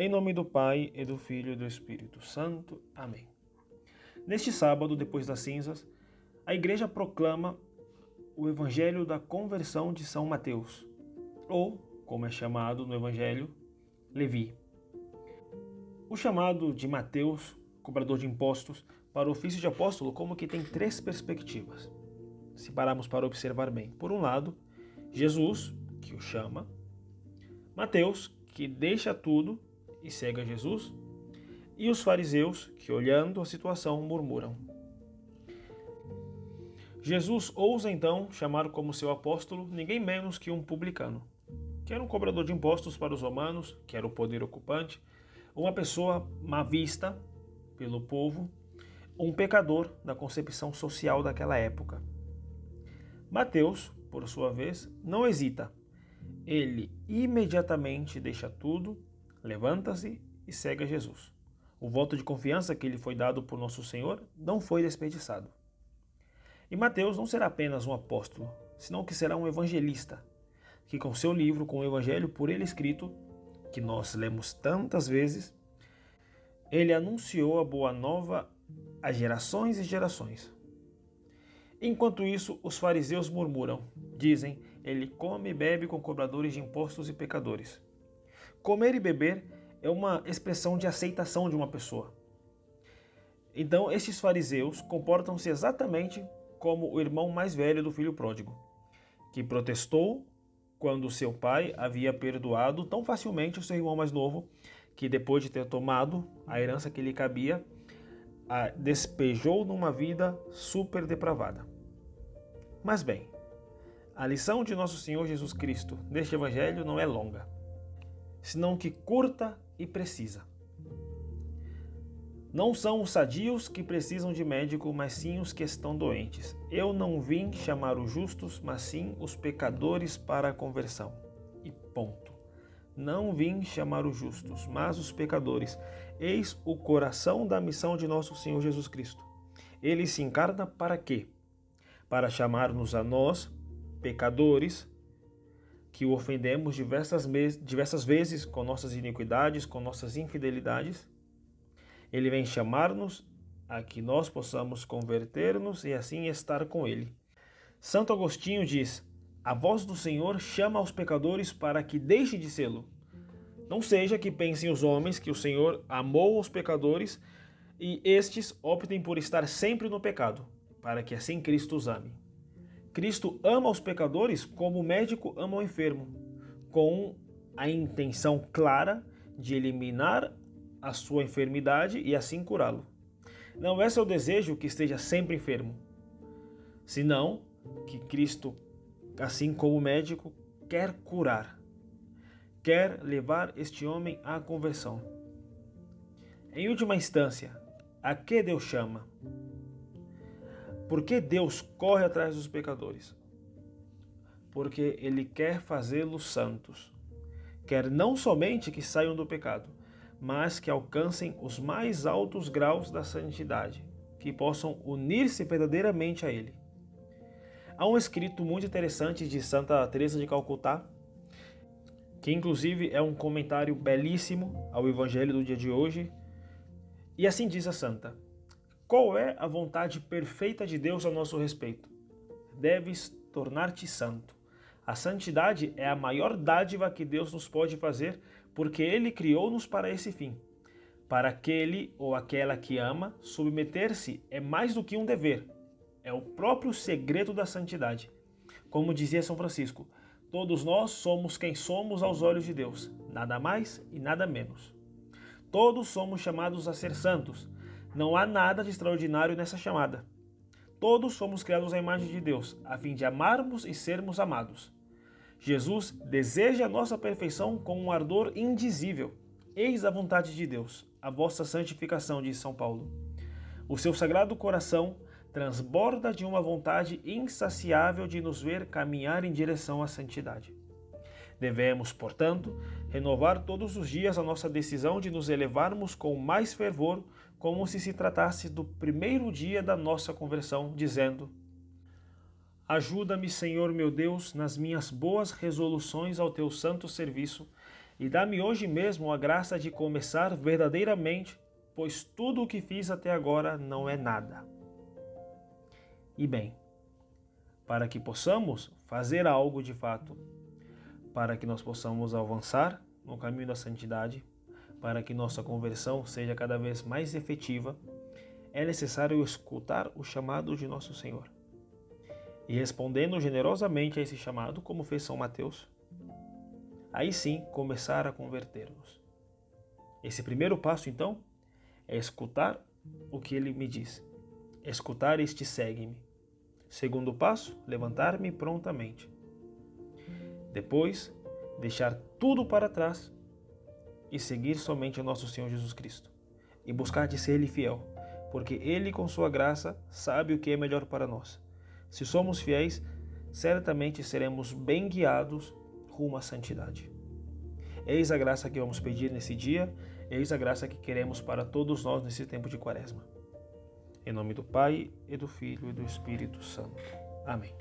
Em nome do Pai, e do Filho e do Espírito Santo. Amém. Neste sábado, depois das cinzas, a igreja proclama o Evangelho da conversão de São Mateus, ou, como é chamado no Evangelho, Levi. O chamado de Mateus, cobrador de impostos, para o ofício de apóstolo, como que tem três perspectivas. Se pararmos para observar bem. Por um lado, Jesus, que o chama, Mateus, que deixa tudo e segue a Jesus, e os fariseus, que olhando a situação murmuram. Jesus ousa então chamar como seu apóstolo ninguém menos que um publicano, que era um cobrador de impostos para os romanos, que era o poder ocupante, uma pessoa má vista pelo povo, um pecador da concepção social daquela época. Mateus, por sua vez, não hesita. Ele imediatamente deixa tudo levanta-se e segue a Jesus. O voto de confiança que lhe foi dado por nosso Senhor não foi desperdiçado. E Mateus não será apenas um apóstolo, senão que será um evangelista, que com seu livro, com o evangelho por ele escrito, que nós lemos tantas vezes, ele anunciou a boa nova a gerações e gerações. Enquanto isso, os fariseus murmuram, dizem: ele come e bebe com cobradores de impostos e pecadores. Comer e beber é uma expressão de aceitação de uma pessoa. Então, estes fariseus comportam-se exatamente como o irmão mais velho do filho pródigo, que protestou quando seu pai havia perdoado tão facilmente o seu irmão mais novo, que depois de ter tomado a herança que lhe cabia, a despejou numa vida super depravada. Mas bem, a lição de nosso Senhor Jesus Cristo neste evangelho não é longa senão que curta e precisa. Não são os sadios que precisam de médico, mas sim os que estão doentes. Eu não vim chamar os justos, mas sim os pecadores para a conversão. E ponto. Não vim chamar os justos, mas os pecadores. Eis o coração da missão de nosso Senhor Jesus Cristo. Ele se encarna para quê? Para chamar-nos a nós, pecadores, que o ofendemos diversas, diversas vezes com nossas iniquidades, com nossas infidelidades. Ele vem chamar-nos a que nós possamos converter-nos e assim estar com Ele. Santo Agostinho diz: A voz do Senhor chama aos pecadores para que deixem de sê-lo. Não seja que pensem os homens que o Senhor amou os pecadores e estes optem por estar sempre no pecado, para que assim Cristo os ame. Cristo ama os pecadores como o médico ama o enfermo, com a intenção clara de eliminar a sua enfermidade e assim curá-lo. Não é seu desejo que esteja sempre enfermo, senão que Cristo, assim como o médico, quer curar, quer levar este homem à conversão. Em última instância, a que Deus chama? Por que Deus corre atrás dos pecadores? Porque Ele quer fazê-los santos. Quer não somente que saiam do pecado, mas que alcancem os mais altos graus da santidade, que possam unir-se verdadeiramente a Ele. Há um escrito muito interessante de Santa Teresa de Calcutá, que inclusive é um comentário belíssimo ao Evangelho do dia de hoje. E assim diz a santa: qual é a vontade perfeita de Deus a nosso respeito? Deves tornar-te santo. A santidade é a maior dádiva que Deus nos pode fazer, porque Ele criou-nos para esse fim. Para aquele ou aquela que ama, submeter-se é mais do que um dever, é o próprio segredo da santidade. Como dizia São Francisco, todos nós somos quem somos aos olhos de Deus, nada mais e nada menos. Todos somos chamados a ser santos, não há nada de extraordinário nessa chamada. Todos somos criados à imagem de Deus, a fim de amarmos e sermos amados. Jesus deseja a nossa perfeição com um ardor indizível. Eis a vontade de Deus, a vossa santificação, diz São Paulo. O seu sagrado coração transborda de uma vontade insaciável de nos ver caminhar em direção à santidade. Devemos, portanto, renovar todos os dias a nossa decisão de nos elevarmos com mais fervor, como se se tratasse do primeiro dia da nossa conversão, dizendo: Ajuda-me, Senhor meu Deus, nas minhas boas resoluções ao teu santo serviço, E dá-me hoje mesmo a graça de começar verdadeiramente, pois tudo o que fiz até agora não é nada. E bem, para que possamos fazer algo de fato, para que nós possamos avançar no caminho da santidade, para que nossa conversão seja cada vez mais efetiva, é necessário escutar o chamado de nosso Senhor. E respondendo generosamente a esse chamado, como fez São Mateus, aí sim começar a converter-nos. Esse primeiro passo, então, é escutar o que ele me diz. Escutar este segue-me. Segundo passo, levantar-me prontamente. Depois, deixar tudo para trás e seguir somente o nosso Senhor Jesus Cristo. E buscar de ser Ele fiel, porque Ele, com Sua graça, sabe o que é melhor para nós. Se somos fiéis, certamente seremos bem guiados rumo à santidade. Eis a graça que vamos pedir nesse dia, eis a graça que queremos para todos nós nesse tempo de Quaresma. Em nome do Pai, e do Filho e do Espírito Santo. Amém.